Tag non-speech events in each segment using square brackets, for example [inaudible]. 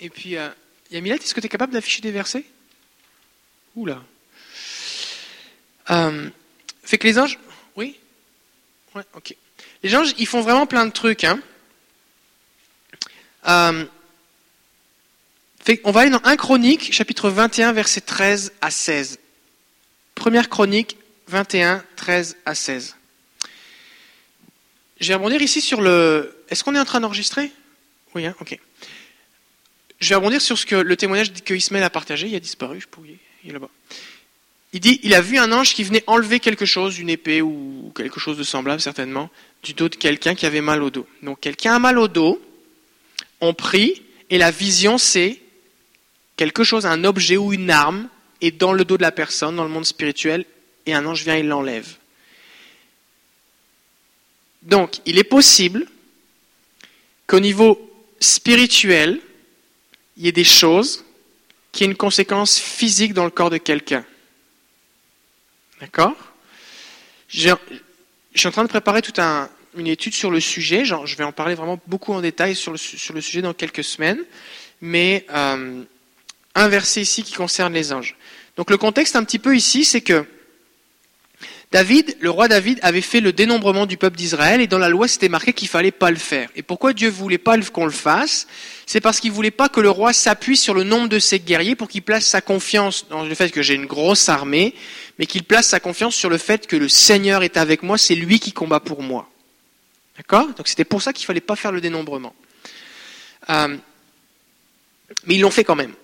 Et puis, euh, Yamilette, est-ce que tu es capable d'afficher des versets? Oula. Euh, fait que les anges. Oui? Ouais, ok. Les anges, ils font vraiment plein de trucs. Hein. Euh, fait, on va aller dans 1 Chronique, chapitre 21, versets 13 à 16. Première Chronique, 21, 13 à 16. Je vais rebondir ici sur le. Est-ce qu'on est en train d'enregistrer? Oui, hein, ok. Je vais rebondir sur ce que le témoignage que Ismaël a partagé. Il a disparu, je pourrais. Il est là-bas. Il dit il a vu un ange qui venait enlever quelque chose, une épée ou quelque chose de semblable certainement, du dos de quelqu'un qui avait mal au dos. Donc quelqu'un a mal au dos, on prie, et la vision c'est quelque chose, un objet ou une arme, est dans le dos de la personne, dans le monde spirituel, et un ange vient et l'enlève. Donc il est possible qu'au niveau spirituel, il y ait des choses qui aient une conséquence physique dans le corps de quelqu'un. D'accord? Je, suis en train de préparer toute une étude sur le sujet. Je vais en parler vraiment beaucoup en détail sur le, sur le sujet dans quelques semaines. Mais euh, un verset ici qui concerne les anges. Donc le contexte un petit peu ici, c'est que David, le roi David, avait fait le dénombrement du peuple d'Israël et dans la loi c'était marqué qu'il fallait pas le faire. Et pourquoi Dieu voulait pas qu'on le fasse? C'est parce qu'il voulait pas que le roi s'appuie sur le nombre de ses guerriers pour qu'il place sa confiance dans le fait que j'ai une grosse armée, mais qu'il place sa confiance sur le fait que le Seigneur est avec moi, c'est lui qui combat pour moi. D'accord? Donc c'était pour ça qu'il fallait pas faire le dénombrement. Euh, mais ils l'ont fait quand même.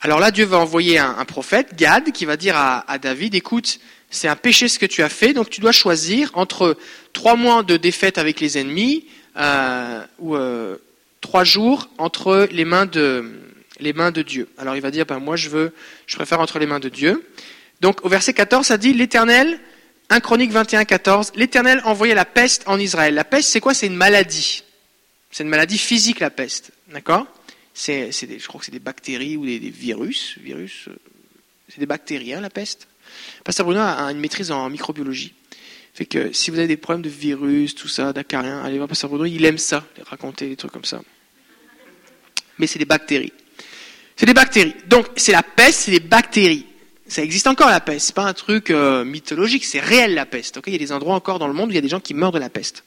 Alors là, Dieu va envoyer un, prophète, Gad, qui va dire à David, écoute, c'est un péché ce que tu as fait, donc tu dois choisir entre trois mois de défaite avec les ennemis euh, ou euh, trois jours entre les mains de les mains de Dieu. Alors il va dire, ben moi je veux, je préfère entre les mains de Dieu. Donc au verset 14, ça dit l'Éternel, 1 Chronique 21, 14, l'Éternel envoyait la peste en Israël. La peste, c'est quoi? C'est une maladie. C'est une maladie physique, la peste. D'accord? C'est, Je crois que c'est des bactéries ou des, virus. virus euh, c'est des bactéries, hein, la peste. Pasteur Bruno a une maîtrise en microbiologie. Fait que si vous avez des problèmes de virus, tout ça, d'acariens, allez voir Pasteur Bruno, il aime ça, raconter des trucs comme ça. Mais c'est des bactéries. C'est des bactéries. Donc, c'est la peste, c'est des bactéries. Ça existe encore la peste. C'est pas un truc euh, mythologique, c'est réel la peste. il y a des endroits encore dans le monde où il y a des gens qui meurent de la peste.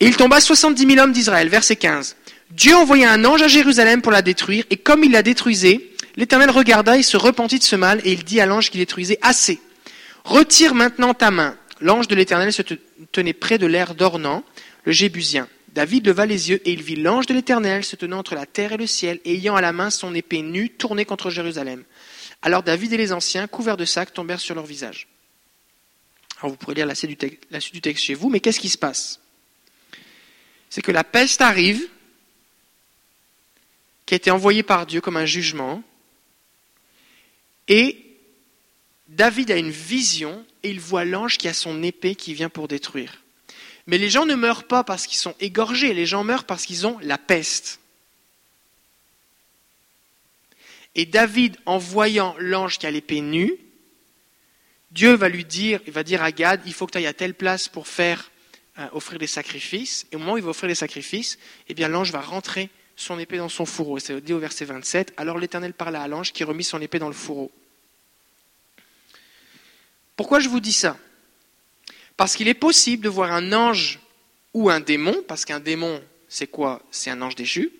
Et il tomba 70 000 hommes d'Israël, verset 15. Dieu envoya un ange à Jérusalem pour la détruire, et comme il la détruisait, L'Éternel regarda et se repentit de ce mal, et il dit à l'ange qui détruisait, Assez, retire maintenant ta main. L'ange de l'Éternel se tenait près de l'air d'Ornan, le Jébusien. David leva les yeux, et il vit l'ange de l'Éternel se tenant entre la terre et le ciel, ayant à la main son épée nue tournée contre Jérusalem. Alors David et les anciens, couverts de sacs, tombèrent sur leur visage. Alors vous pourrez lire la suite du texte chez vous, mais qu'est-ce qui se passe? C'est que la peste arrive, qui a été envoyée par Dieu comme un jugement, et David a une vision et il voit l'ange qui a son épée qui vient pour détruire. Mais les gens ne meurent pas parce qu'ils sont égorgés, les gens meurent parce qu'ils ont la peste. Et David, en voyant l'ange qui a l'épée nue, Dieu va lui dire, il va dire à Gad, il faut que tu ailles à telle place pour faire euh, offrir des sacrifices. Et au moment où il va offrir des sacrifices, eh bien l'ange va rentrer son épée dans son fourreau. C'est dit au verset 27. Alors l'Éternel parla à l'ange qui remit son épée dans le fourreau. Pourquoi je vous dis ça? Parce qu'il est possible de voir un ange ou un démon, parce qu'un démon, c'est quoi? C'est un ange déchu.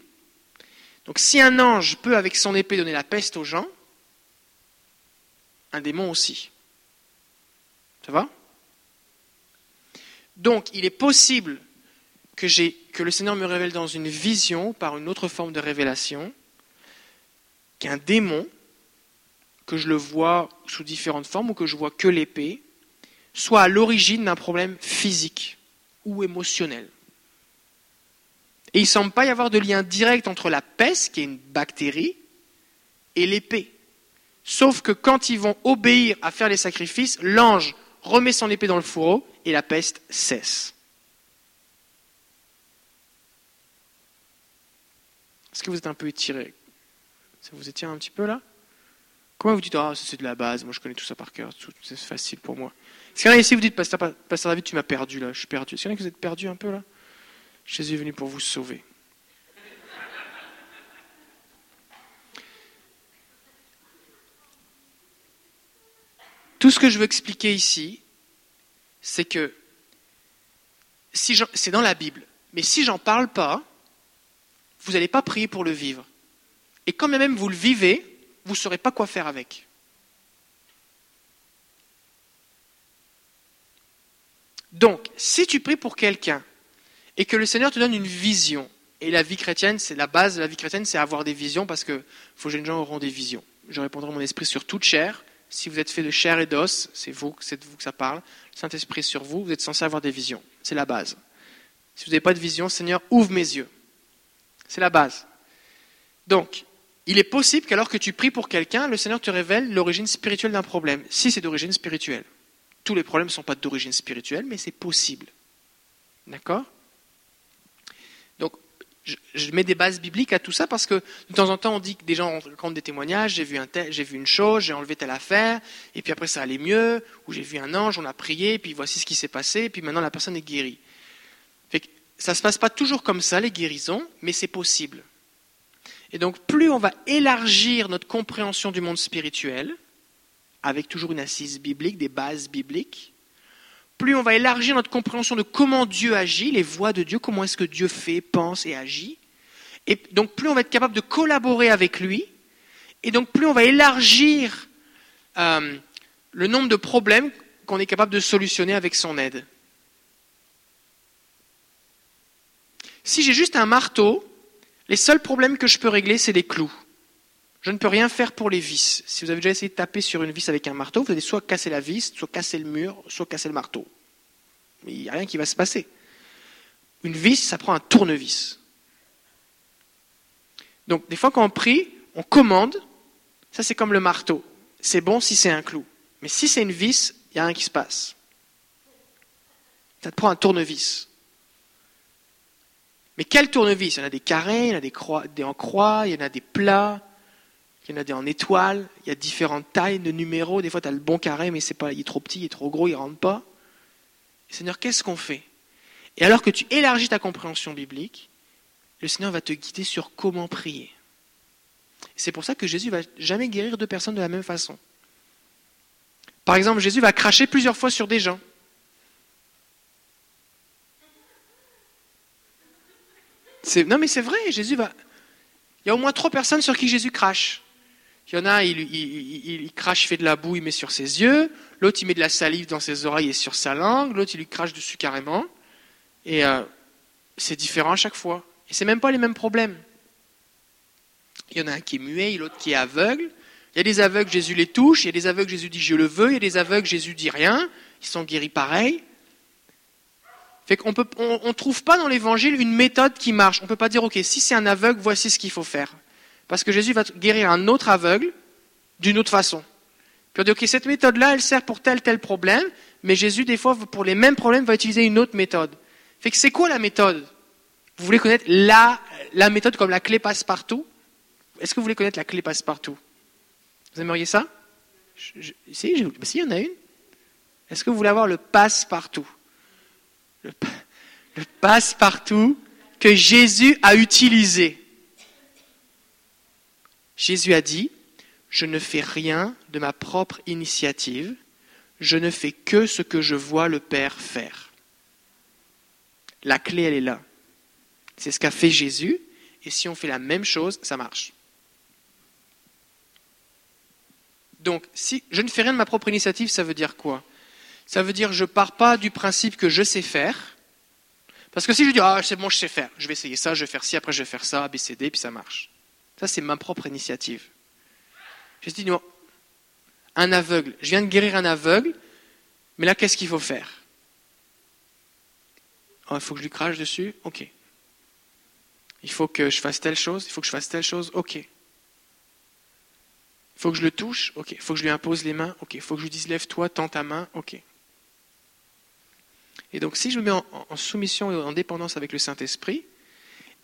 Donc si un ange peut avec son épée donner la peste aux gens, un démon aussi. Ça va? Donc il est possible que, que le Seigneur me révèle dans une vision, par une autre forme de révélation, qu'un démon, que je le vois sous différentes formes ou que je vois que l'épée, soit à l'origine d'un problème physique ou émotionnel. Et il ne semble pas y avoir de lien direct entre la peste, qui est une bactérie, et l'épée. Sauf que quand ils vont obéir à faire les sacrifices, l'ange remet son épée dans le fourreau et la peste cesse. Est-ce que vous êtes un peu étiré? Ça vous étire un petit peu là? Comment vous dites, ah, c'est de la base, moi je connais tout ça par cœur, c'est facile pour moi. Est-ce qu'il y en a ici, vous dites, Pasteur, David, tu m'as perdu là, je suis perdu. Est-ce qu'il y en a qui vous êtes perdu un peu là? Jésus est venu pour vous sauver. Tout ce que je veux expliquer ici, c'est que si c'est dans la Bible, mais si j'en parle pas, vous n'allez pas prier pour le vivre. Et quand même vous le vivez, vous ne saurez pas quoi faire avec. Donc, si tu pries pour quelqu'un et que le Seigneur te donne une vision, et la vie chrétienne, c'est la base de la vie chrétienne, c'est avoir des visions parce que faut que les gens auront des visions. Je répondrai mon esprit sur toute chair. Si vous êtes fait de chair et d'os, c'est vous, c'est de vous que ça parle. Le Saint-Esprit sur vous, vous êtes censé avoir des visions. C'est la base. Si vous n'avez pas de vision, Seigneur, ouvre mes yeux. C'est la base. Donc, il est possible qu'alors que tu pries pour quelqu'un, le Seigneur te révèle l'origine spirituelle d'un problème, si c'est d'origine spirituelle. Tous les problèmes ne sont pas d'origine spirituelle, mais c'est possible. D'accord? Donc, je, mets des bases bibliques à tout ça parce que de temps en temps, on dit que des gens racontent des témoignages, j'ai vu, j'ai vu une chose, j'ai enlevé telle affaire, et puis après ça allait mieux, ou j'ai vu un ange, on a prié, et puis voici ce qui s'est passé, et puis maintenant la personne est guérie. Ça ne se passe pas toujours comme ça, les guérisons, mais c'est possible. Et donc, plus on va élargir notre compréhension du monde spirituel, avec toujours une assise biblique, des bases bibliques, plus on va élargir notre compréhension de comment Dieu agit, les voies de Dieu, comment est-ce que Dieu fait, pense et agit. Et donc, plus on va être capable de collaborer avec lui, et donc plus on va élargir euh, le nombre de problèmes qu'on est capable de solutionner avec son aide. Si j'ai juste un marteau, les seuls problèmes que je peux régler, c'est les clous. Je ne peux rien faire pour les vis. Si vous avez déjà essayé de taper sur une vis avec un marteau, vous allez soit casser la vis, soit casser le mur, soit casser le marteau. Mais il n'y a rien qui va se passer. Une vis, ça prend un tournevis. Donc, des fois, quand on prie, on commande. Ça, c'est comme le marteau. C'est bon si c'est un clou. Mais si c'est une vis, il n'y a rien qui se passe. Ça te prend un tournevis. Mais quel tournevis? Il y en a des carrés, il y en a des, croix, en croix, il y en a des plats, il y en a des en étoiles, il y a différentes tailles de numéros. Des fois, tu as le bon carré, mais c'est pas, il est trop petit, il est trop gros, il rentre pas. Seigneur, qu'est-ce qu'on fait? Et alors que tu élargis ta compréhension biblique, le Seigneur va te guider sur comment prier. C'est pour ça que Jésus va jamais guérir deux personnes de la même façon. Par exemple, Jésus va cracher plusieurs fois sur des gens. Non, mais c'est vrai, Jésus va. Il y a au moins trois personnes sur qui Jésus crache. Il y en a, il, il, crache, il fait de la boue, il met sur ses yeux. L'autre, il met de la salive dans ses oreilles et sur sa langue. L'autre, il lui crache dessus carrément. Et euh, c'est différent à chaque fois. Et c'est même pas les mêmes problèmes. Il y en a un qui est muet, l'autre qui est aveugle. Il y a des aveugles, Jésus les touche. Il y a des aveugles, Jésus dit je le veux. Il y a des aveugles, Jésus dit rien. Ils sont guéris pareil. Fait qu'on ne trouve pas dans l'évangile une méthode qui marche. On peut pas dire, OK, si c'est un aveugle, voici ce qu'il faut faire. Parce que Jésus va guérir un autre aveugle d'une autre façon. Puis on dit, OK, cette méthode-là, elle sert pour tel, tel problème, mais Jésus, des fois, pour les mêmes problèmes, va utiliser une autre méthode. Fait que c'est quoi la méthode? Vous voulez connaître la, la méthode comme la clé passe-partout Est-ce que vous voulez connaître la clé passe-partout Vous aimeriez ça? Je, si, si, il y en a une. Est-ce que vous voulez avoir le passe-partout le, passe-partout que Jésus a utilisé. Jésus a dit, je ne fais rien de ma propre initiative, je ne fais que ce que je vois le Père faire. La clé, elle est là. C'est ce qu'a fait Jésus, et si on fait la même chose, ça marche. Donc, si je ne fais rien de ma propre initiative, ça veut dire quoi? Ça veut dire je pars pas du principe que je sais faire. Parce que si je dis, ah, c'est bon, je sais faire, je vais essayer ça, je vais faire ci, après je vais faire ça, ABCD, puis ça marche. Ça, c'est ma propre initiative. Je dis, non, un aveugle, je viens de guérir un aveugle, mais là, qu'est-ce qu'il faut faire? Oh, Il faut que je lui crache dessus? Ok. Il faut que je fasse telle chose, il faut que je fasse telle chose, ok. Il faut que je le touche, ok. Il faut que je lui impose les mains, ok. Il faut que je lui dise lève-toi, tends ta main, ok. Et donc si je me mets en, soumission et en dépendance avec le Saint-Esprit,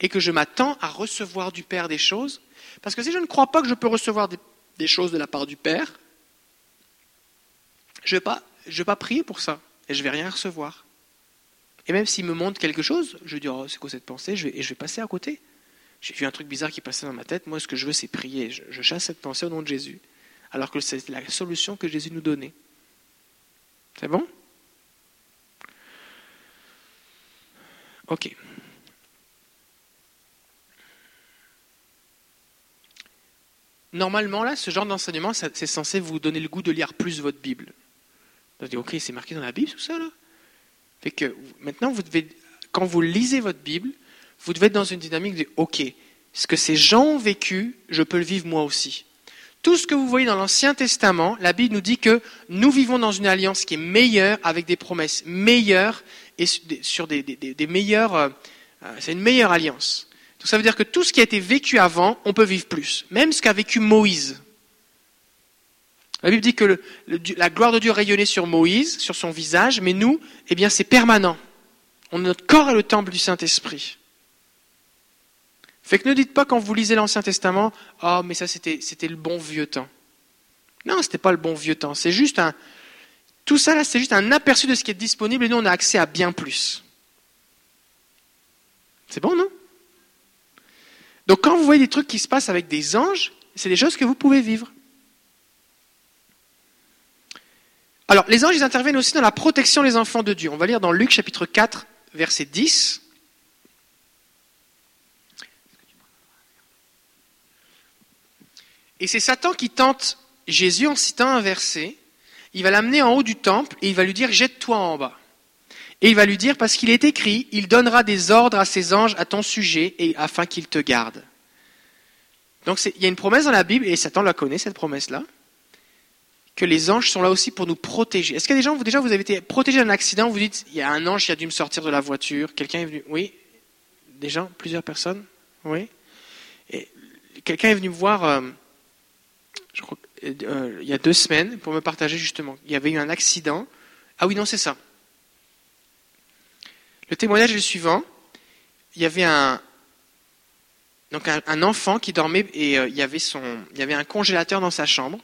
et que je m'attends à recevoir du Père des choses, parce que si je ne crois pas que je peux recevoir des, choses de la part du Père, je ne vais, pas, prier pour ça, et je ne vais rien recevoir. Et même s'il me montre quelque chose, je vais dire, oh, c'est quoi cette pensée Et je vais passer à côté. J'ai vu un truc bizarre qui passait dans ma tête. Moi, ce que je veux, c'est prier. Je, chasse cette pensée au nom de Jésus. Alors que c'est la solution que Jésus nous donnait. C'est bon? Ok. Normalement, là, ce genre d'enseignement, c'est censé vous donner le goût de lire plus votre Bible. Vous dites, ok, c'est marqué dans la Bible tout ça, là Fait que maintenant, vous devez, quand vous lisez votre Bible, vous devez être dans une dynamique de, ok, ce que ces gens ont vécu, je peux le vivre moi aussi. Tout ce que vous voyez dans l'Ancien Testament, la Bible nous dit que nous vivons dans une alliance qui est meilleure, avec des promesses meilleures et sur des, meilleures. Euh, euh, c'est une meilleure alliance. Donc ça veut dire que tout ce qui a été vécu avant, on peut vivre plus. Même ce qu'a vécu Moïse. La Bible dit que la gloire de Dieu rayonnait sur Moïse, sur son visage, mais nous, eh bien, c'est permanent. On, notre corps est le temple du Saint-Esprit. Fait que ne dites pas quand vous lisez l'Ancien Testament, oh, mais ça c'était, c'était le bon vieux temps. Non, c'était pas le bon vieux temps. C'est juste un, tout ça là, c'est juste un aperçu de ce qui est disponible et nous on a accès à bien plus. C'est bon, non? Donc quand vous voyez des trucs qui se passent avec des anges, c'est des choses que vous pouvez vivre. Alors, les anges, ils interviennent aussi dans la protection des enfants de Dieu. On va lire dans Luc chapitre 4, verset 10. Et c'est Satan qui tente Jésus en citant un verset. Il va l'amener en haut du temple et il va lui dire Jette-toi en bas. Et il va lui dire Parce qu'il est écrit, il donnera des ordres à ses anges à ton sujet et afin qu'ils te gardent. Donc il y a une promesse dans la Bible, et Satan la connaît, cette promesse-là, que les anges sont là aussi pour nous protéger. Est-ce qu'il y a des gens, vous, déjà, vous avez été protégé d'un accident, vous dites, il y a un ange qui a dû me sortir de la voiture, quelqu'un est venu, oui, des gens, plusieurs personnes, oui. Et quelqu'un est venu me voir, euh, je crois, euh, il y a deux semaines pour me partager justement. Il y avait eu un accident. Ah oui, non, c'est ça. Le témoignage est le suivant. Il y avait un, donc un, enfant qui dormait et euh, il, y avait son, il y avait un congélateur dans sa chambre.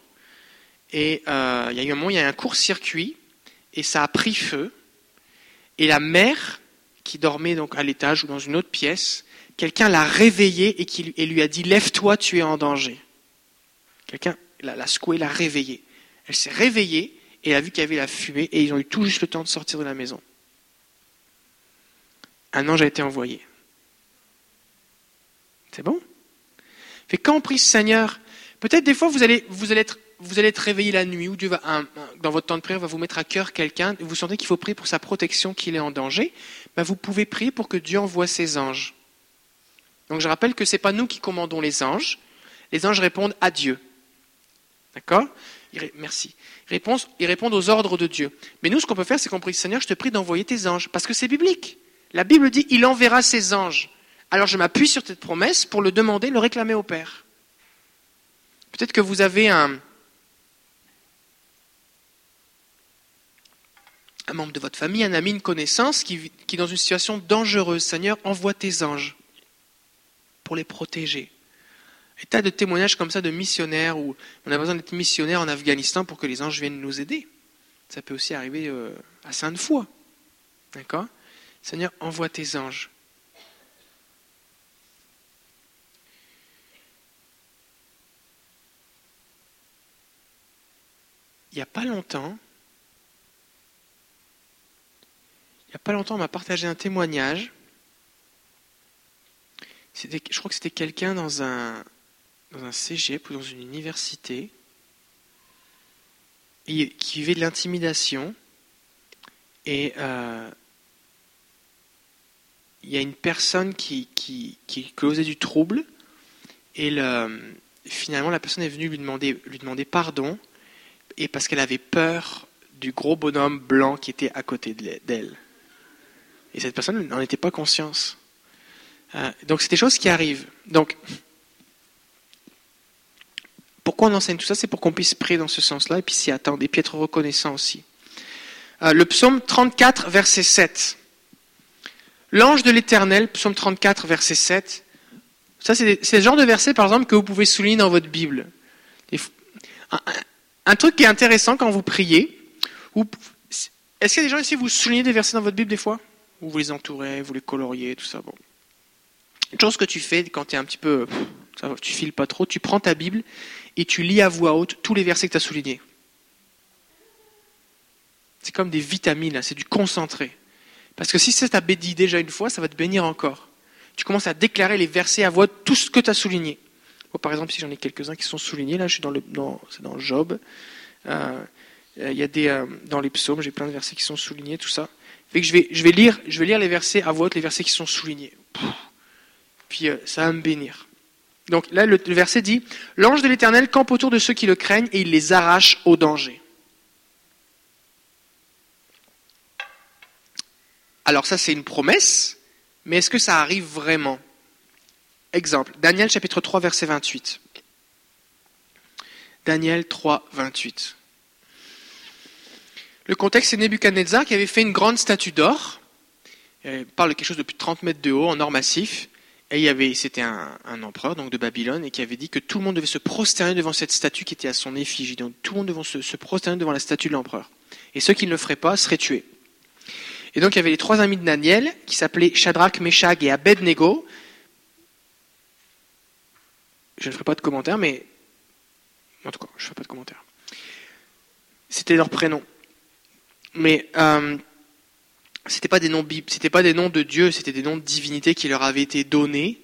Et euh, il y a eu un moment, il y a un court-circuit et ça a pris feu. Et la mère, qui dormait donc à l'étage ou dans une autre pièce, quelqu'un l'a réveillée et, qui, et lui a dit Lève-toi, tu es en danger. Quelqu'un l'a secouée, l'a réveillée. Elle s'est réveillée et a vu qu'il y avait la fumée et ils ont eu tout juste le temps de sortir de la maison. Un ange a été envoyé. C'est bon? Fait quand on prie Seigneur, peut-être des fois vous allez, vous allez être vous allez être réveillé la nuit, ou Dieu va, dans votre temps de prière, va vous mettre à cœur quelqu'un, vous sentez qu'il faut prier pour sa protection, qu'il est en danger, ben vous pouvez prier pour que Dieu envoie ses anges. Donc je rappelle que ce n'est pas nous qui commandons les anges, les anges répondent à Dieu. D'accord Merci. Ils répondent, aux ordres de Dieu. Mais nous, ce qu'on peut faire, c'est qu'on prie, Seigneur, je te prie d'envoyer tes anges, parce que c'est biblique. La Bible dit, il enverra ses anges. Alors je m'appuie sur cette promesse pour le demander, le réclamer au Père. Peut-être que vous avez un, membre de votre famille, un ami, une connaissance qui, qui est dans une situation dangereuse. Seigneur, envoie tes anges pour les protéger. Et tas de témoignages comme ça de missionnaires où on a besoin d'être missionnaire en Afghanistan pour que les anges viennent nous aider. Ça peut aussi arriver euh, à Sainte-Foy. D'accord? Seigneur, envoie tes anges. Il n'y a pas longtemps, il n'y a pas longtemps, on m'a partagé un témoignage. Je crois que c'était quelqu'un dans un, dans un cégep ou dans une université qui vivait de l'intimidation. Et euh, il y a une personne qui, qui, causait du trouble. Et finalement, la personne est venue lui demander, lui demander pardon. Et parce qu'elle avait peur du gros bonhomme blanc qui était à côté d'elle. Et cette personne n'en était pas conscience. Euh, donc c'est des choses qui arrivent. Donc, pourquoi on enseigne tout ça C'est pour qu'on puisse prier dans ce sens-là et puis s'y attendre et puis être reconnaissant aussi. Euh, le psaume 34, verset 7. L'ange de l'Éternel, psaume 34, verset 7. Ça, c'est le genre de verset, par exemple, que vous pouvez souligner dans votre Bible. Un, truc qui est intéressant quand vous priez. Est-ce qu'il y a des gens ici, vous soulignez des versets dans votre Bible des fois? Ou vous les entourez, vous les coloriez, tout ça. Bon. Une chose que tu fais quand tu es un petit peu, tu files pas trop, tu prends ta Bible et tu lis à voix haute tous les versets que tu as soulignés. C'est comme des vitamines, c'est du concentré. Parce que si ça t'a béni déjà une fois, ça va te bénir encore. Tu commences à déclarer les versets à voix haute, tout ce que tu as souligné. par exemple, si j'en ai quelques-uns qui sont soulignés, là je suis dans le, dans, c'est dans Job. Euh, il y a des, euh, dans les psaumes, j'ai plein de versets qui sont soulignés, tout ça. Fait que je vais, je vais lire, je vais lire les versets à voix haute, les versets qui sont soulignés. Puis euh, ça va me bénir. Donc là, le, verset dit L'ange de l'Éternel campe autour de ceux qui le craignent et il les arrache au danger. Alors ça, c'est une promesse, mais est-ce que ça arrive vraiment? Exemple, Daniel chapitre 3, verset 28. Daniel 3, 28. Le contexte, c'est Nebuchadnezzar qui avait fait une grande statue d'or. Il parle de quelque chose de plus de 30 mètres de haut, en or massif. Et il y avait, c'était un, empereur donc de Babylone et qui avait dit que tout le monde devait se prosterner devant cette statue qui était à son effigie. Donc tout le monde devait se, prosterner devant la statue de l'empereur. Et ceux qui ne le feraient pas seraient tués. Et donc il y avait les trois amis de Daniel qui s'appelaient Shadrach, Meshach et Abednego. Je ne ferai pas de commentaires, mais en tout cas, je ne ferai pas de commentaires. C'était leur prénom mais euh, c'était pas des noms c'était pas des noms de Dieu, c'était des noms de divinité qui leur avaient été donnés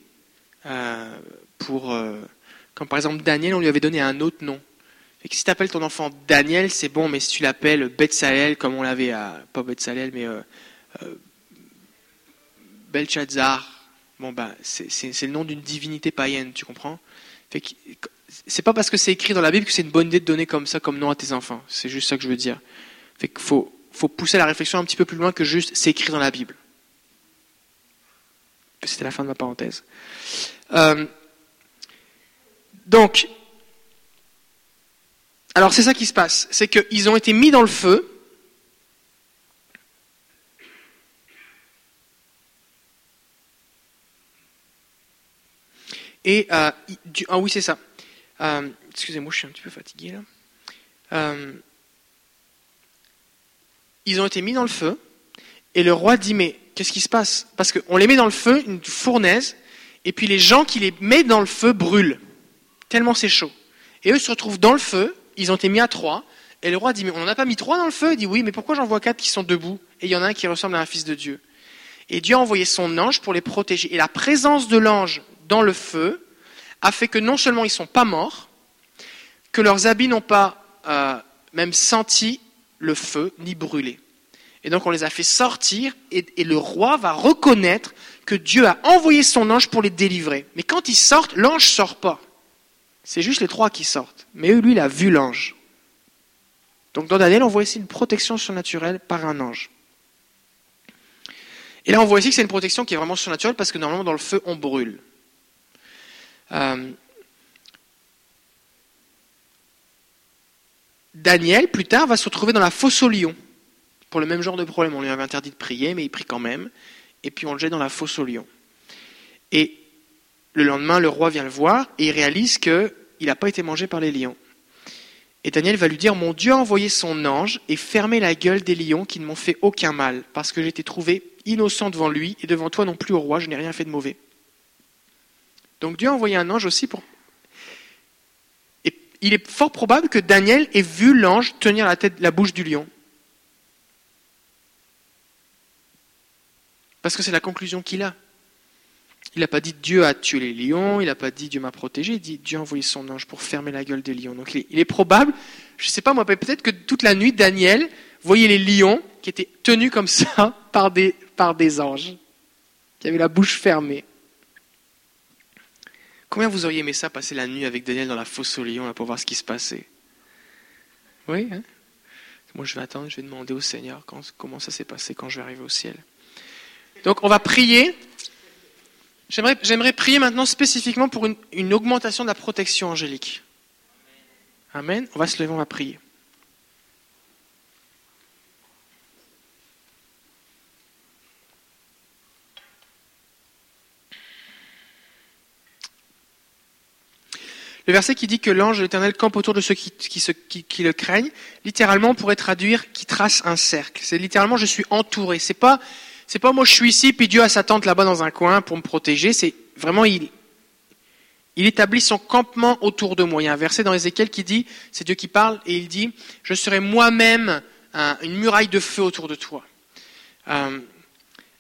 euh, pour, euh, comme par exemple Daniel, on lui avait donné un autre nom. Et si tu appelles ton enfant Daniel, c'est bon, mais si tu l'appelles Betsalel, comme on l'avait à, pas Betsalel, mais euh, euh bon ben, c'est le nom d'une divinité païenne, tu comprends? C'est pas parce que c'est écrit dans la Bible que c'est une bonne idée de donner comme ça comme nom à tes enfants. C'est juste ça que je veux dire. Fait qu'il faut, faut pousser la réflexion un petit peu plus loin que juste c'est écrit dans la Bible. C'était la fin de ma parenthèse. Euh, donc, alors c'est ça qui se passe, c'est qu'ils ont été mis dans le feu. Et euh, ah oui c'est ça. Euh, excusez-moi, je suis un petit peu fatigué là ils ont été mis dans le feu, et le roi dit, mais qu'est-ce qui se passe? Parce qu'on les met dans le feu, une fournaise, et puis les gens qui les mettent dans le feu brûlent, tellement c'est chaud. Et eux se retrouvent dans le feu, ils ont été mis à trois, et le roi dit, mais on n'en a pas mis trois dans le feu? Il dit, oui, mais pourquoi j'en vois quatre qui sont debout? Et il y en a un qui ressemble à un fils de Dieu. Et Dieu a envoyé son ange pour les protéger. Et la présence de l'ange dans le feu a fait que non seulement ils ne sont pas morts, que leurs habits n'ont pas euh, même senti le feu ni brûler. Et donc on les a fait sortir et, le roi va reconnaître que Dieu a envoyé son ange pour les délivrer. Mais quand ils sortent, l'ange sort pas. C'est juste les trois qui sortent. Mais lui, il a vu l'ange. Donc dans Daniel, on voit ici une protection surnaturelle par un ange. Et là, on voit ici que c'est une protection qui est vraiment surnaturelle parce que normalement, dans le feu, on brûle. Euh, Daniel, plus tard, va se retrouver dans la fosse au lion. Pour le même genre de problème. On lui avait interdit de prier, mais il prie quand même. Et puis on le jette dans la fosse au lion. Et le lendemain, le roi vient le voir et il réalise qu'il n'a pas été mangé par les lions. Et Daniel va lui dire, mon Dieu a envoyé son ange et fermé la gueule des lions qui ne m'ont fait aucun mal, parce que j'ai été trouvé innocent devant lui et devant toi non plus au roi, je n'ai rien fait de mauvais. Donc Dieu a envoyé un ange aussi pour il est fort probable que Daniel ait vu l'ange tenir la, tête, la bouche du lion. Parce que c'est la conclusion qu'il a. Il n'a pas dit Dieu a tué les lions, il n'a pas dit Dieu m'a protégé, il dit Dieu a envoyé son ange pour fermer la gueule des lions. Donc il est, probable, je ne sais pas moi, peut-être que toute la nuit, Daniel voyait les lions qui étaient tenus comme ça [laughs] par des, par des anges, qui avaient la bouche fermée. Combien vous auriez aimé ça, passer la nuit avec Daniel dans la fosse au lion pour voir ce qui se passait? Oui hein? Moi, je vais attendre, je vais demander au Seigneur comment ça s'est passé quand je vais arriver au ciel. Donc, on va prier. J'aimerais prier maintenant spécifiquement pour une, une augmentation de la protection angélique. Amen. On va se lever, on va prier. Le verset qui dit que l'ange de l'Éternel campe autour de ceux qui, le craignent, littéralement on pourrait traduire qui trace un cercle. C'est littéralement je suis entouré. C'est pas c'est pas moi je suis ici, puis Dieu a sa tente là-bas dans un coin pour me protéger. C'est vraiment, il, il établit son campement autour de moi. Il y a un verset dans Ézéchiel qui dit, c'est Dieu qui parle, et il dit, je serai moi-même une muraille de feu autour de toi. Euh,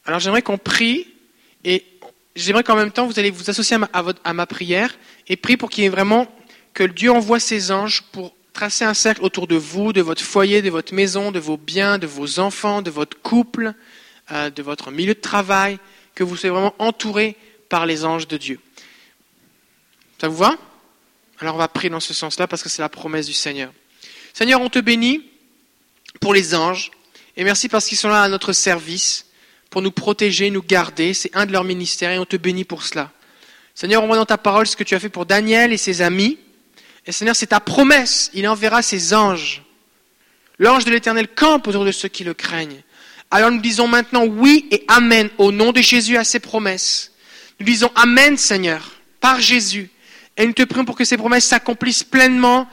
alors j'aimerais qu'on prie, et j'aimerais qu'en même temps vous allez vous associer à ma, prière, et prie pour qu'il y ait vraiment, que Dieu envoie ses anges pour tracer un cercle autour de vous, de votre foyer, de votre maison, de vos biens, de vos enfants, de votre couple, euh, de votre milieu de travail, que vous soyez vraiment entouré par les anges de Dieu. Ça vous va? Alors on va prier dans ce sens-là parce que c'est la promesse du Seigneur. Seigneur, on te bénit pour les anges et merci parce qu'ils sont là à notre service pour nous protéger, nous garder. C'est un de leurs ministères et on te bénit pour cela. Seigneur, on voit dans ta parole ce que tu as fait pour Daniel et ses amis. Et Seigneur, c'est ta promesse. Il enverra ses anges. L'ange de l'Éternel campe autour de ceux qui le craignent. Alors nous disons maintenant oui et amen au nom de Jésus à ses promesses. Nous disons amen, Seigneur, par Jésus. Et nous te prions pour que ces promesses s'accomplissent pleinement,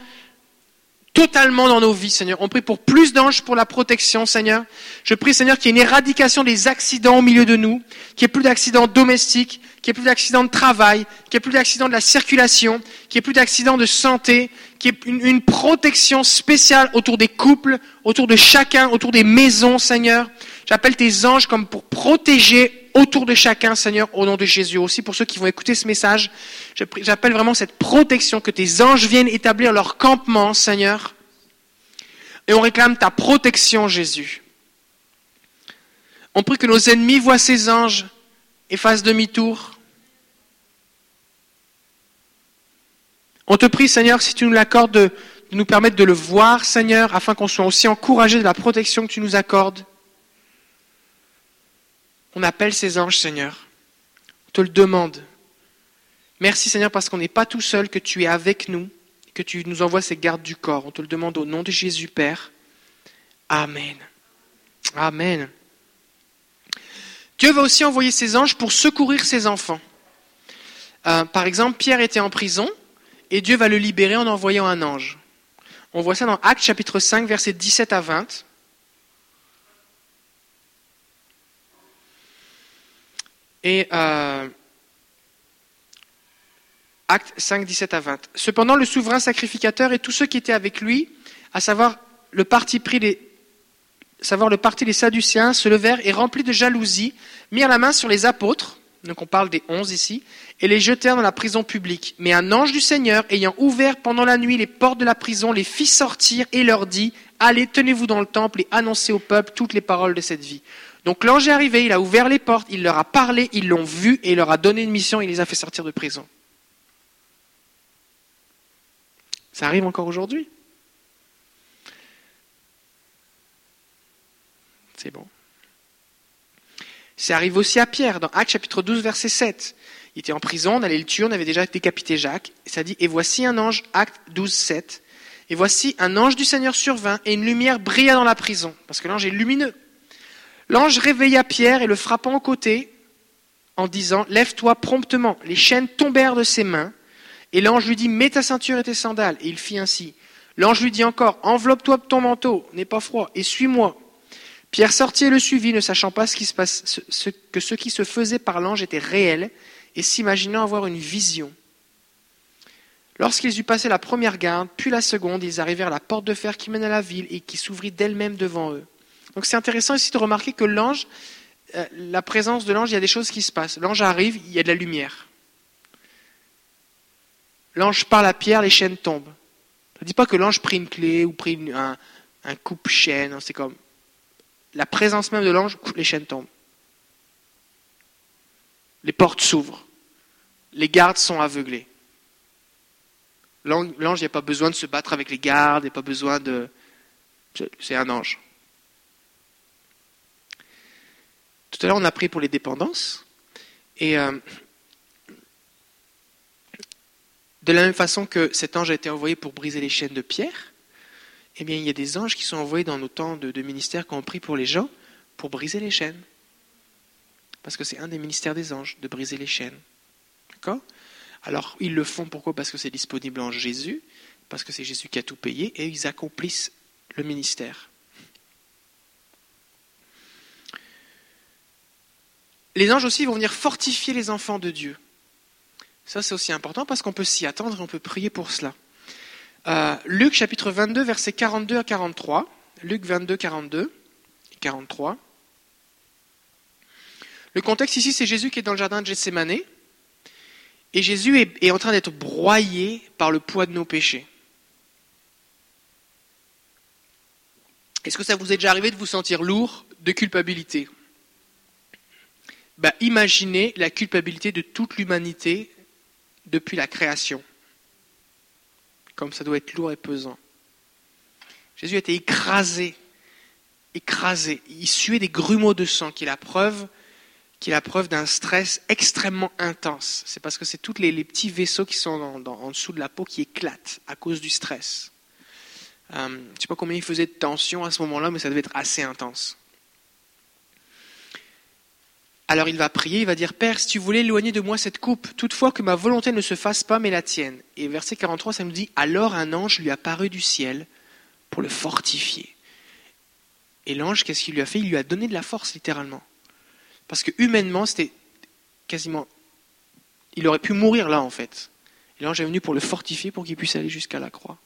totalement dans nos vies, Seigneur. On prie pour plus d'anges pour la protection, Seigneur. Je prie, Seigneur, qu'il y ait une éradication des accidents au milieu de nous, qu'il n'y ait plus d'accidents domestiques, qu'il n'y ait plus d'accidents de travail, qu'il n'y ait plus d'accidents de la circulation, qu'il n'y ait plus d'accidents de santé, qu'il y ait une, une, protection spéciale autour des couples, autour de chacun, autour des maisons, Seigneur. J'appelle tes anges comme pour protéger autour de chacun, Seigneur, au nom de Jésus. Aussi pour ceux qui vont écouter ce message, j'appelle vraiment cette protection, que tes anges viennent établir leur campement, Seigneur. Et on réclame ta protection, Jésus. On prie que nos ennemis voient ces anges et fassent demi-tour. On te prie, Seigneur, si tu nous l'accordes, de, nous permettre de le voir, Seigneur, afin qu'on soit aussi encouragés de la protection que tu nous accordes. On appelle ces anges, Seigneur. On te le demande. Merci, Seigneur, parce qu'on n'est pas tout seul, que tu es avec nous, que tu nous envoies ces gardes du corps. On te le demande au nom de Jésus, Père. Amen. Amen. Dieu va aussi envoyer ses anges pour secourir ses enfants. Euh, par exemple, Pierre était en prison et Dieu va le libérer en envoyant un ange. On voit ça dans Actes chapitre 5, versets 17 à 20. Et euh, Acte 5, 17 à 20. Cependant, le souverain sacrificateur et tous ceux qui étaient avec lui, à savoir le parti pris des, savoir le parti des Sadducéens, se levèrent et remplis de jalousie, mirent la main sur les apôtres, donc on parle des onze ici, et les jetèrent dans la prison publique. Mais un ange du Seigneur, ayant ouvert pendant la nuit les portes de la prison, les fit sortir et leur dit, Allez, tenez-vous dans le temple et annoncez au peuple toutes les paroles de cette vie. Donc l'ange est arrivé, il a ouvert les portes, il leur a parlé, ils l'ont vu et il leur a donné une mission, il les a fait sortir de prison. Ça arrive encore aujourd'hui. C'est bon. Ça arrive aussi à Pierre, dans Actes chapitre 12, verset 7. Il était en prison, on allait le tuer, on avait déjà décapité Jacques. Et ça dit, et voici un ange, Acte 12, 7. Et voici un ange du Seigneur survint, et une lumière brilla dans la prison, parce que l'ange est lumineux. L'ange réveilla Pierre et le frappant au côté en disant Lève-toi promptement. Les chaînes tombèrent de ses mains. Et l'ange lui dit Mets ta ceinture et tes sandales. Et il fit ainsi. L'ange lui dit encore Enveloppe-toi de ton manteau, n'aie pas froid, et suis-moi. Pierre sortit et le suivit, ne sachant pas ce qui se passe, ce, que ce qui se faisait par l'ange était réel, et s'imaginant avoir une vision. Lorsqu'ils eurent passé la première garde, puis la seconde, ils arrivèrent à la porte de fer qui mène à la ville et qui s'ouvrit d'elle-même devant eux. Donc c'est intéressant ici de remarquer que l'ange, euh, la présence de l'ange, il y a des choses qui se passent. L'ange arrive, il y a de la lumière. L'ange parle à Pierre, les chaînes tombent. Ça ne dit pas que l'ange prit une clé ou prit un, un coupe-chaîne. C'est comme la présence même de l'ange, les chaînes tombent. Les portes s'ouvrent. Les gardes sont aveuglés. L'ange, il n'y a pas besoin de se battre avec les gardes, il n'y a pas besoin de... C'est un ange. Tout à l'heure, on a pris pour les dépendances. Et euh, de la même façon que cet ange a été envoyé pour briser les chaînes de pierre, eh bien, il y a des anges qui sont envoyés dans nos temps de, de ministère quand on prie pour les gens pour briser les chaînes. Parce que c'est un des ministères des anges, de briser les chaînes. D'accord? Alors, ils le font pourquoi? Parce que c'est disponible en Jésus, parce que c'est Jésus qui a tout payé, et ils accomplissent le ministère. Les anges aussi vont venir fortifier les enfants de Dieu. Ça, c'est aussi important parce qu'on peut s'y attendre et on peut prier pour cela. Euh, Luc chapitre 22, versets 42 à 43. Luc 22, 42 et 43. Le contexte ici, c'est Jésus qui est dans le jardin de Gethsemane. Et Jésus est, en train d'être broyé par le poids de nos péchés. Est-ce que ça vous est déjà arrivé de vous sentir lourd de culpabilité? Bah, Imaginez la culpabilité de toute l'humanité depuis la création. Comme ça doit être lourd et pesant. Jésus été écrasé, écrasé. Il suait des grumeaux de sang, qui est la preuve qui est la preuve d'un stress extrêmement intense. C'est parce que c'est tous les, petits vaisseaux qui sont en dessous de la peau qui éclatent à cause du stress. Euh, je ne sais pas combien il faisait de tension à ce moment-là, mais ça devait être assez intense. Alors il va prier, il va dire Père, si tu voulais éloigner de moi cette coupe, toutefois que ma volonté ne se fasse pas, mais la tienne. Et verset 43, ça nous dit Alors un ange lui apparut du ciel pour le fortifier. Et l'ange, qu'est-ce qu'il lui a fait? Il lui a donné de la force, littéralement. Parce que humainement, c'était quasiment. Il aurait pu mourir là, en fait. Et l'ange est venu pour le fortifier, pour qu'il puisse aller jusqu'à la croix.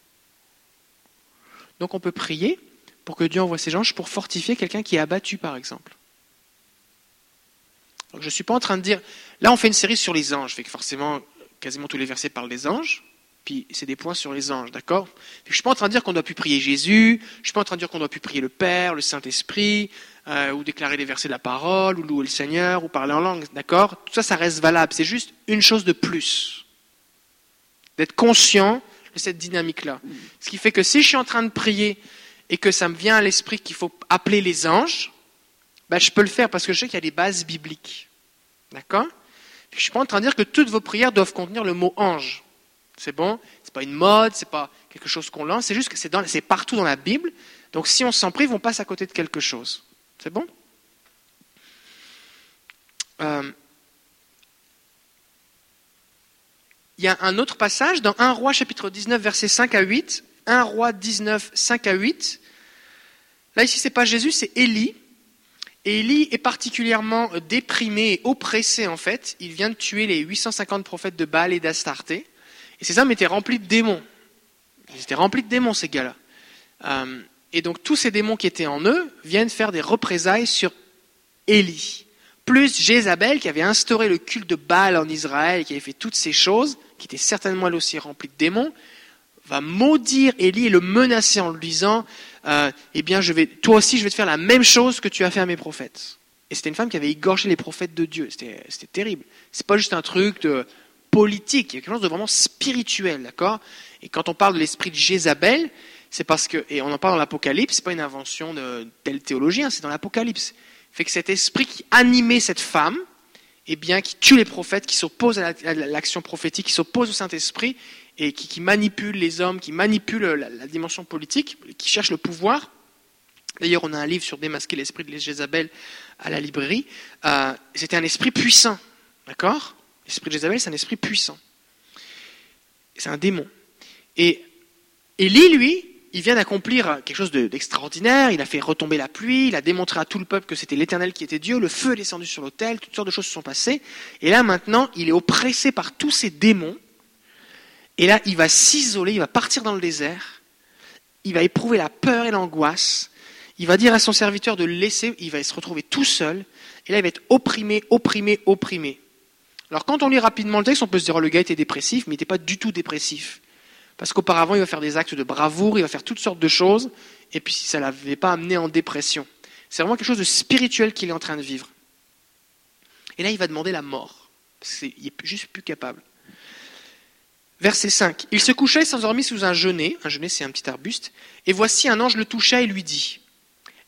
Donc on peut prier pour que Dieu envoie ses anges pour fortifier quelqu'un qui est abattu, par exemple. Donc je ne suis pas en train de dire. Là, on fait une série sur les anges, fait que forcément, quasiment tous les versets parlent des anges. Puis c'est des points sur les anges, d'accord? Je ne suis pas en train de dire qu'on doit plus prier Jésus, je ne suis pas en train de dire qu'on doit plus prier le Père, le Saint-Esprit, euh, ou déclarer les versets de la parole, ou louer le Seigneur, ou parler en langue, d'accord? Tout ça, ça reste valable. C'est juste une chose de plus. D'être conscient de cette dynamique-là. Ce qui fait que si je suis en train de prier et que ça me vient à l'esprit qu'il faut appeler les anges, ben, je peux le faire parce que je sais qu'il y a des bases bibliques. D'accord? Je ne suis pas en train de dire que toutes vos prières doivent contenir le mot ange. C'est bon? C'est pas une mode, c'est pas quelque chose qu'on lance, c'est juste que c'est partout dans la Bible. Donc si on s'en prive, on passe à côté de quelque chose. C'est bon? Euh, Il y a un autre passage dans 1 roi chapitre 19 versets 5 à 8. 1 roi 19, 5 à 8. Là ici c'est pas Jésus, c'est Élie. Élie est particulièrement déprimé et oppressé en fait. Il vient de tuer les 850 prophètes de Baal et d'Astarté. Et ces hommes étaient remplis de démons. Ils étaient remplis de démons ces gars-là. Euh, et donc tous ces démons qui étaient en eux viennent faire des représailles sur Élie. Plus Jézabel, qui avait instauré le culte de Baal en Israël, qui avait fait toutes ces choses, qui était certainement elle aussi remplie de démons, va maudire Élie et le menacer en lui disant euh, Eh bien, je vais, toi aussi, je vais te faire la même chose que tu as fait à mes prophètes. Et c'était une femme qui avait égorgé les prophètes de Dieu. C'était, c'était terrible. C'est pas juste un truc de politique, il y a quelque chose de vraiment spirituel, d'accord? Et quand on parle de l'esprit de Jézabel, c'est parce que, et on en parle dans l'Apocalypse, c'est pas une invention de tel théologien, c'est dans l'Apocalypse. Fait que cet esprit qui animait cette femme, eh bien, qui tue les prophètes, qui s'oppose à l'action prophétique, qui s'oppose au Saint-Esprit, et qui, manipule les hommes, qui manipule la, dimension politique, qui cherche le pouvoir. D'ailleurs, on a un livre sur démasquer l'esprit de Jézabel à la librairie. Euh, c'était un esprit puissant, d'accord? L'esprit de Jézabel, c'est un esprit puissant. C'est un démon. Et Élie, lui, il vient d'accomplir quelque chose d'extraordinaire, il a fait retomber la pluie, il a démontré à tout le peuple que c'était l'Éternel qui était Dieu, le feu est descendu sur l'autel, toutes sortes de choses se sont passées. Et là maintenant, il est oppressé par tous ces démons. Et là, il va s'isoler, il va partir dans le désert, il va éprouver la peur et l'angoisse, il va dire à son serviteur de le laisser, il va se retrouver tout seul, et là il va être opprimé, opprimé, opprimé. Alors quand on lit rapidement le texte, on peut se dire, oh, le gars était dépressif, mais il n'était pas du tout dépressif. Parce qu'auparavant, il va faire des actes de bravoure, il va faire toutes sortes de choses, et puis ça ne l'avait pas amené en dépression. C'est vraiment quelque chose de spirituel qu'il est en train de vivre. Et là, il va demander la mort. Parce qu'il n'est juste plus capable. Verset 5. Il se couchait sans s'endormit sous un genêt. Un genêt, c'est un petit arbuste. Et voici un ange le toucha et lui dit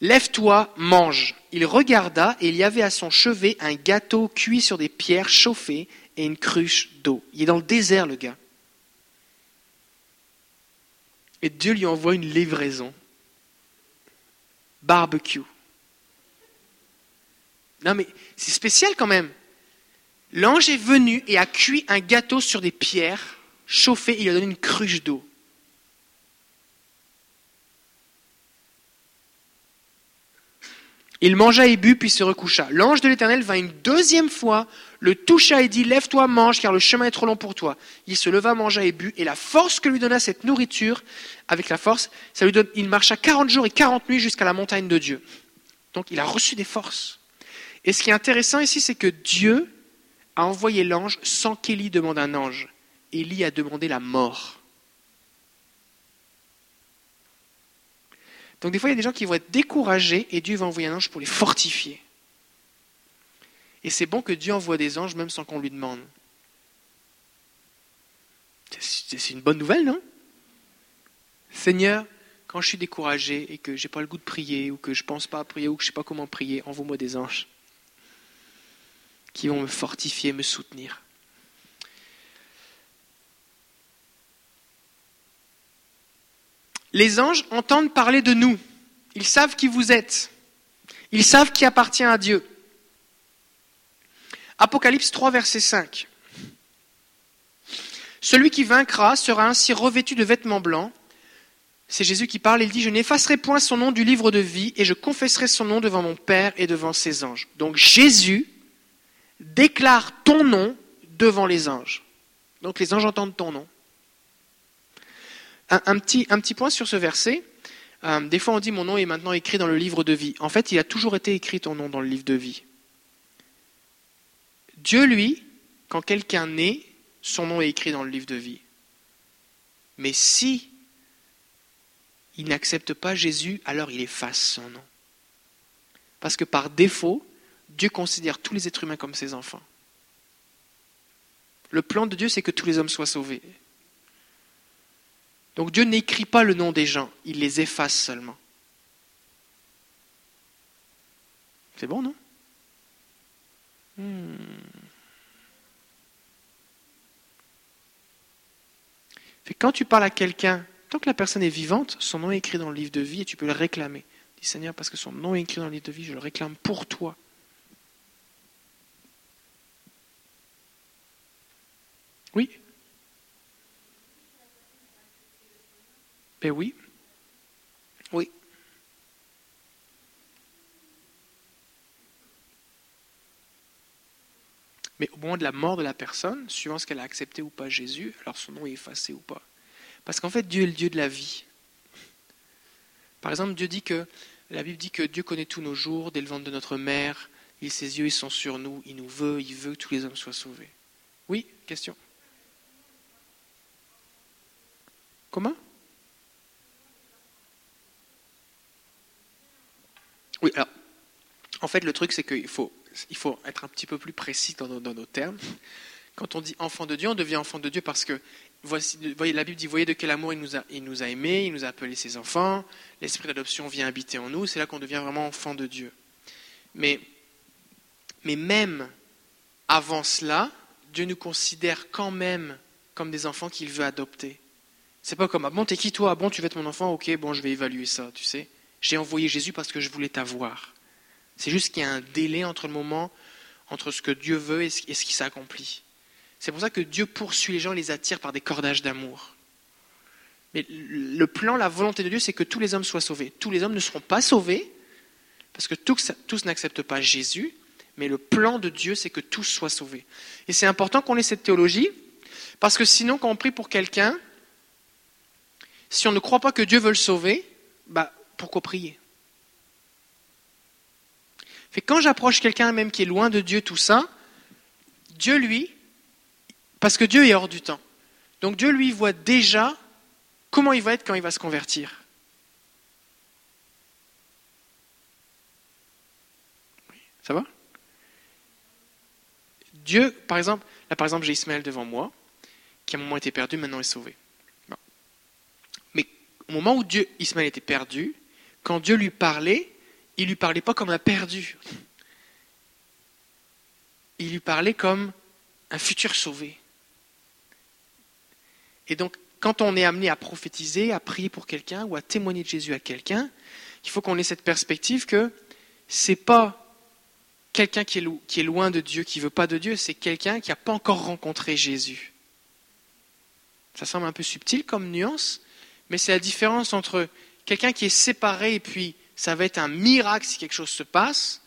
Lève-toi, mange. Il regarda, et il y avait à son chevet un gâteau cuit sur des pierres chauffées et une cruche d'eau. Il est dans le désert, le gars. Et Dieu lui envoie une livraison. Barbecue. Non mais c'est spécial quand même. L'ange est venu et a cuit un gâteau sur des pierres chauffées et il a donné une cruche d'eau. Il mangea et but, puis se recoucha. L'ange de l'Éternel vint une deuxième fois, le toucha et dit, Lève-toi, mange, car le chemin est trop long pour toi. Il se leva, mangea et but, et la force que lui donna cette nourriture, avec la force, lui il marcha quarante jours et quarante nuits jusqu'à la montagne de Dieu. Donc il a reçu des forces. Et ce qui est intéressant ici, c'est que Dieu a envoyé l'ange sans qu'Élie demande un ange. Élie a demandé la mort. Donc des fois, il y a des gens qui vont être découragés et Dieu va envoyer un ange pour les fortifier. Et c'est bon que Dieu envoie des anges même sans qu'on lui demande. C'est une bonne nouvelle, non? Seigneur, quand je suis découragé et que je n'ai pas le goût de prier, ou que je ne pense pas à prier, ou que je ne sais pas comment prier, envoie-moi des anges qui vont me fortifier, me soutenir. Les anges entendent parler de nous. Ils savent qui vous êtes. Ils savent qui appartient à Dieu. Apocalypse 3, verset 5. Celui qui vaincra sera ainsi revêtu de vêtements blancs. C'est Jésus qui parle, il dit, je n'effacerai point son nom du livre de vie et je confesserai son nom devant mon Père et devant ses anges. Donc Jésus déclare ton nom devant les anges. Donc les anges entendent ton nom. Un, petit, point sur ce verset. Euh, des fois, on dit mon nom est maintenant écrit dans le livre de vie. En fait, il a toujours été écrit ton nom dans le livre de vie. Dieu, lui, quand quelqu'un naît, son nom est écrit dans le livre de vie. Mais si il n'accepte pas Jésus, alors il efface son nom. Parce que par défaut, Dieu considère tous les êtres humains comme ses enfants. Le plan de Dieu, c'est que tous les hommes soient sauvés. Donc Dieu n'écrit pas le nom des gens, il les efface seulement. C'est bon, non? Hmm. Quand tu parles à quelqu'un, tant que la personne est vivante, son nom est écrit dans le livre de vie et tu peux le réclamer. Dis Seigneur, parce que son nom est écrit dans le livre de vie, je le réclame pour toi. Oui? Ben oui. Oui. Mais au moment de la mort de la personne, suivant ce qu'elle a accepté ou pas Jésus, alors son nom est effacé ou pas. Parce qu'en fait, Dieu est le Dieu de la vie. Par exemple, Dieu dit que la Bible dit que Dieu connaît tous nos jours, dès le ventre de notre mère. Ses yeux, ils sont sur nous. Il nous veut, il veut que tous les hommes soient sauvés. Oui, question. Comment? Oui, alors, en fait, le truc, c'est qu'il faut, il faut être un petit peu plus précis dans, nos termes. Quand on dit enfant de Dieu, on devient enfant de Dieu parce que, voici, voyez, la Bible dit, voyez de quel amour il nous, a, il nous a aimés, il nous a appelés ses enfants, l'esprit d'adoption vient habiter en nous, c'est là qu'on devient vraiment enfant de Dieu. Mais, mais même avant cela, Dieu nous considère quand même comme des enfants qu'il veut adopter. C'est pas comme, ah bon, t'es qui toi? Ah Bon, tu veux être mon enfant? Ok, bon, je vais évaluer ça, tu sais. J'ai envoyé Jésus parce que je voulais t'avoir. C'est juste qu'il y a un délai entre le moment, entre ce que Dieu veut et ce qui s'accomplit. C'est pour ça que Dieu poursuit les gens, les attire par des cordages d'amour. Mais le plan, la volonté de Dieu, c'est que tous les hommes soient sauvés. Tous les hommes ne seront pas sauvés, parce que tous, tous n'acceptent pas Jésus, mais le plan de Dieu, c'est que tous soient sauvés. Et c'est important qu'on ait cette théologie, parce que sinon, quand on prie pour quelqu'un, si on ne croit pas que Dieu veut le sauver, bah, pourquoi prier Quand j'approche quelqu'un même qui est loin de Dieu, tout ça, Dieu lui, parce que Dieu est hors du temps, donc Dieu lui voit déjà comment il va être quand il va se convertir. Ça va? Dieu, par exemple, là par exemple j'ai Ismaël devant moi, qui à un moment était perdu, maintenant est sauvé. Mais au moment où Dieu, Ismaël était perdu, quand Dieu lui parlait, il ne lui parlait pas comme un perdu. Il lui parlait comme un futur sauvé. Et donc, quand on est amené à prophétiser, à prier pour quelqu'un ou à témoigner de Jésus à quelqu'un, il faut qu'on ait cette perspective que ce n'est pas quelqu'un qui, qui est, loin de Dieu, qui ne veut pas de Dieu, c'est quelqu'un qui n'a pas encore rencontré Jésus. Ça semble un peu subtil comme nuance, mais c'est la différence entre quelqu'un qui est séparé et puis ça va être un miracle si quelque chose se passe,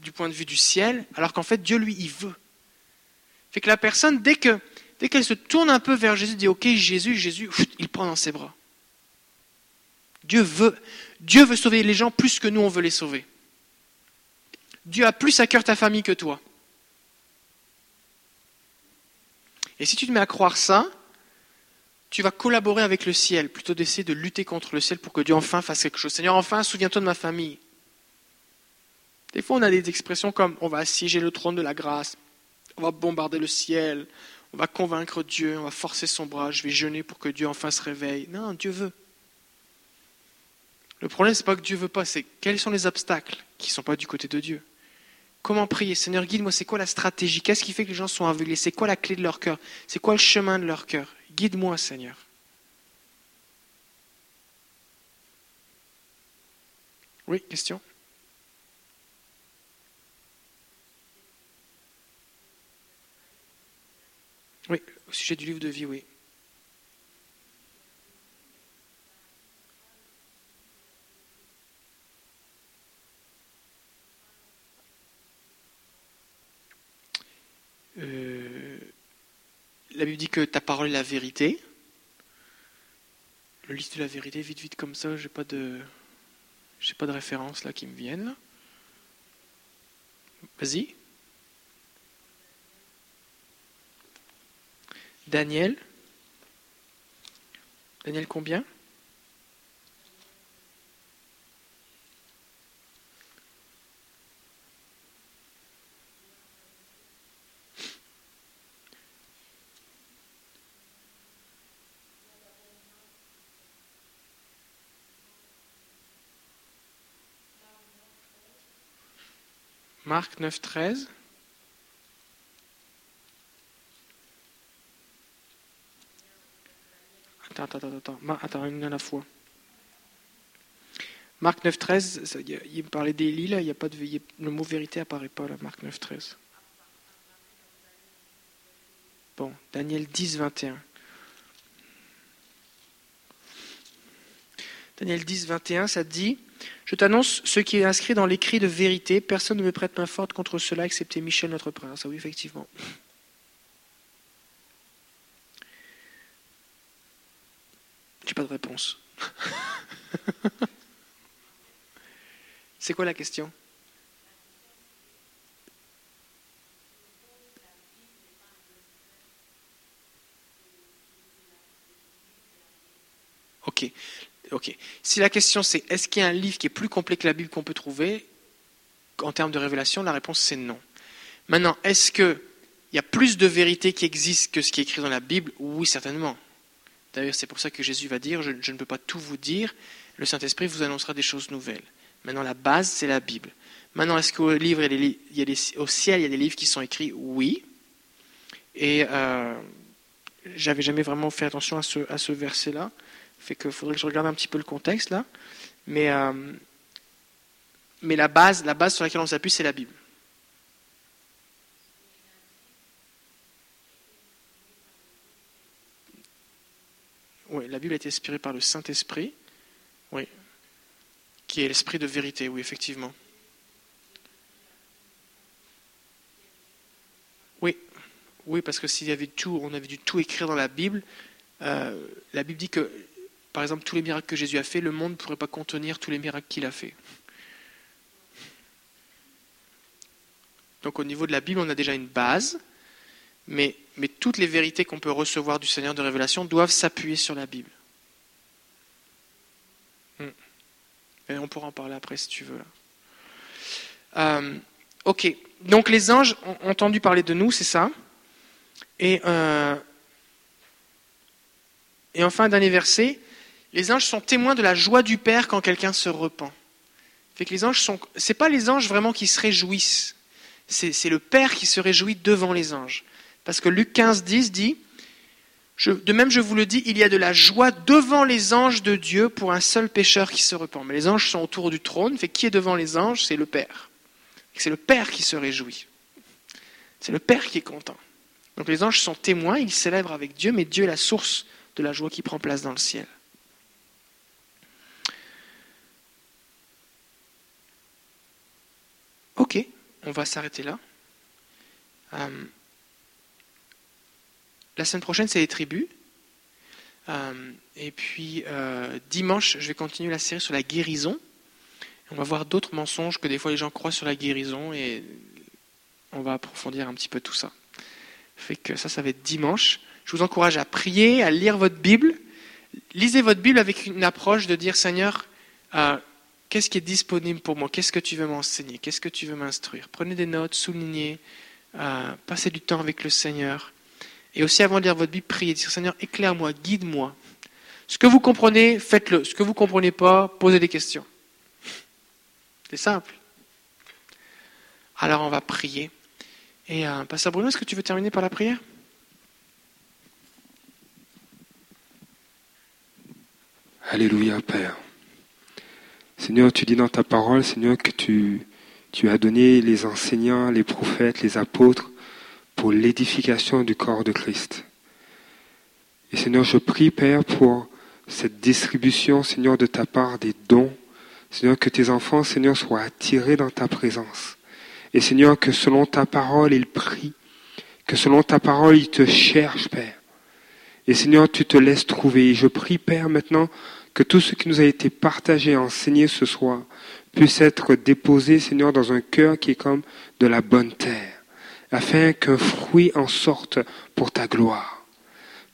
du point de vue du ciel, alors qu'en fait, Dieu, lui, il veut. Fait que la personne, dès que dès qu'elle se tourne un peu vers Jésus, dit Ok, Jésus, Jésus, il prend dans ses bras. Dieu veut, Dieu veut sauver les gens plus que nous, on veut les sauver. Dieu a plus à cœur ta famille que toi. Et si tu te mets à croire ça, tu vas collaborer avec le ciel plutôt d'essayer de lutter contre le ciel pour que Dieu enfin fasse quelque chose. Seigneur, enfin, souviens-toi de ma famille. Des fois, on a des expressions comme on va assiéger le trône de la grâce, on va bombarder le ciel, on va convaincre Dieu, on va forcer son bras, je vais jeûner pour que Dieu enfin se réveille. Non, Dieu veut. Le problème, ce n'est pas que Dieu veut pas, c'est quels sont les obstacles qui ne sont pas du côté de Dieu. Comment prier? Seigneur, guide-moi, c'est quoi la stratégie? Qu'est-ce qui fait que les gens sont aveuglés? C'est quoi la clé de leur cœur? C'est quoi le chemin de leur cœur? Guide-moi, Seigneur. Oui, question? Oui, au sujet du livre de vie, oui. La Bible dit que ta parole est la vérité. Le livre de la vérité, vite, vite comme ça, j'ai pas de, j'ai pas de référence là qui me viennent. Vas-y. Daniel. Daniel combien? Marc 9, 13. Attends, attends, attends, attends, une à la fois. Marc 9, 13, il parlait lits, là, y a pas de, le mot vérité apparaît pas, là, Marc 9, 13. Bon, Daniel 10, 21. Daniel 10, 21, ça dit Je t'annonce ce qui est inscrit dans l'écrit de vérité. Personne ne me prête main forte contre cela, excepté Michel, notre prince. Ah oui, effectivement. J'ai pas de réponse. [laughs] C'est quoi la question Ok. Ok. Si la question c'est est-ce qu'il y a un livre qui est plus complet que la Bible qu'on peut trouver en termes de révélation, la réponse c'est non. Maintenant, est-ce qu'il y a plus de vérité qui existe que ce qui est écrit dans la Bible? Oui, certainement. D'ailleurs, c'est pour ça que Jésus va dire je, ne peux pas tout vous dire, le Saint-Esprit vous annoncera des choses nouvelles. Maintenant, la base, c'est la Bible. Maintenant, est-ce qu'au ciel, il y a des livres qui sont écrits? Oui. Et euh, j'avais jamais vraiment fait attention à ce verset-là. Fait qu'il faudrait que je regarde un petit peu le contexte là. Mais, euh, mais la, base, la base sur laquelle on s'appuie, c'est la Bible. Oui, la Bible a été inspirée par le Saint-Esprit, oui, qui est l'esprit de vérité, oui, effectivement. Oui, oui, parce que s'il y avait tout, on avait dû tout écrire dans la Bible. Euh, la Bible dit que par exemple, tous les miracles que Jésus a fait, le monde ne pourrait pas contenir tous les miracles qu'il a fait. Donc au niveau de la Bible, on a déjà une base, mais, mais toutes les vérités qu'on peut recevoir du Seigneur de révélation doivent s'appuyer sur la Bible. Hmm. Et on pourra en parler après si tu veux. Euh, ok, donc les anges ont entendu parler de nous, c'est ça. Et, euh, et enfin, dernier verset, les anges sont témoins de la joie du Père quand quelqu'un se repent. Fait que sont, pas les anges vraiment qui se réjouissent, c'est le Père qui se réjouit devant les anges. Parce que Luc 15, 10 dit, de même je vous le dis, il y a de la joie devant les anges de Dieu pour un seul pécheur qui se repent. Mais les anges sont autour du trône, qui est devant les anges? C'est le Père. C'est le Père qui se réjouit. C'est le Père qui est content. Donc les anges sont témoins, ils célèbrent avec Dieu, mais Dieu est la source de la joie qui prend place dans le ciel. On va s'arrêter là. Euh, la semaine prochaine, c'est les tribus. Euh, et puis euh, dimanche, je vais continuer la série sur la guérison. On va voir d'autres mensonges que des fois les gens croient sur la guérison et on va approfondir un petit peu tout ça. Fait que ça, ça va être dimanche. Je vous encourage à prier, à lire votre Bible. Lisez votre Bible avec une approche de dire Seigneur, qu'est-ce qui est disponible pour moi? Qu'est-ce que tu veux m'enseigner? Qu'est-ce que tu veux m'instruire? Prenez des notes, soulignez, passez du temps avec le Seigneur. Et aussi, avant de lire votre Bible, priez, dire Seigneur, éclaire-moi, guide-moi. Ce que vous comprenez, faites-le. Ce que vous ne comprenez pas, posez des questions. C'est simple. Alors, on va prier. Et euh, Pasteur Bruno, est-ce que tu veux terminer par la prière? Alléluia, Père. Seigneur, tu dis dans ta parole, Seigneur, que tu, as donné les enseignants, les prophètes, les apôtres pour l'édification du corps de Christ. Et Seigneur, je prie, Père, pour cette distribution, Seigneur, de ta part des dons. Seigneur, que tes enfants, Seigneur, soient attirés dans ta présence. Et Seigneur, que selon ta parole, ils prient. Que selon ta parole, ils te cherchent, Père. Et Seigneur, tu te laisses trouver. Et je prie, Père, maintenant, que tout ce qui nous a été partagé, enseigné ce soir, puisse être déposé, Seigneur, dans un cœur qui est comme de la bonne terre afin qu'un fruit en sorte pour ta gloire.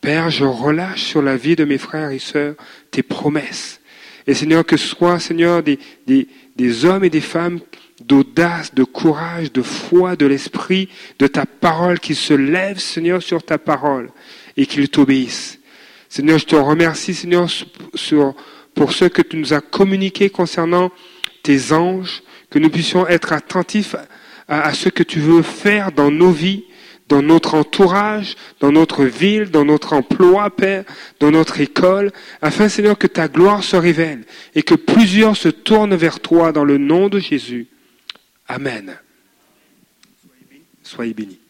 Père, je relâche sur la vie de mes frères et sœurs tes promesses. Et Seigneur, que ce soit, Seigneur, des, des, hommes et des femmes d'audace, de courage, de foi, de l'esprit, de ta parole, qui se lèvent, Seigneur, sur ta parole et qu'ils t'obéissent. Seigneur, je te remercie, Seigneur, pour ce que tu nous as communiqué concernant tes anges, que nous puissions être attentifs à, ce que tu veux faire dans nos vies, dans notre entourage, dans notre ville, dans notre emploi, Père, dans notre école, afin, Seigneur, que ta gloire se révèle et que plusieurs se tournent vers toi dans le nom de Jésus. Amen. Soyez bénis.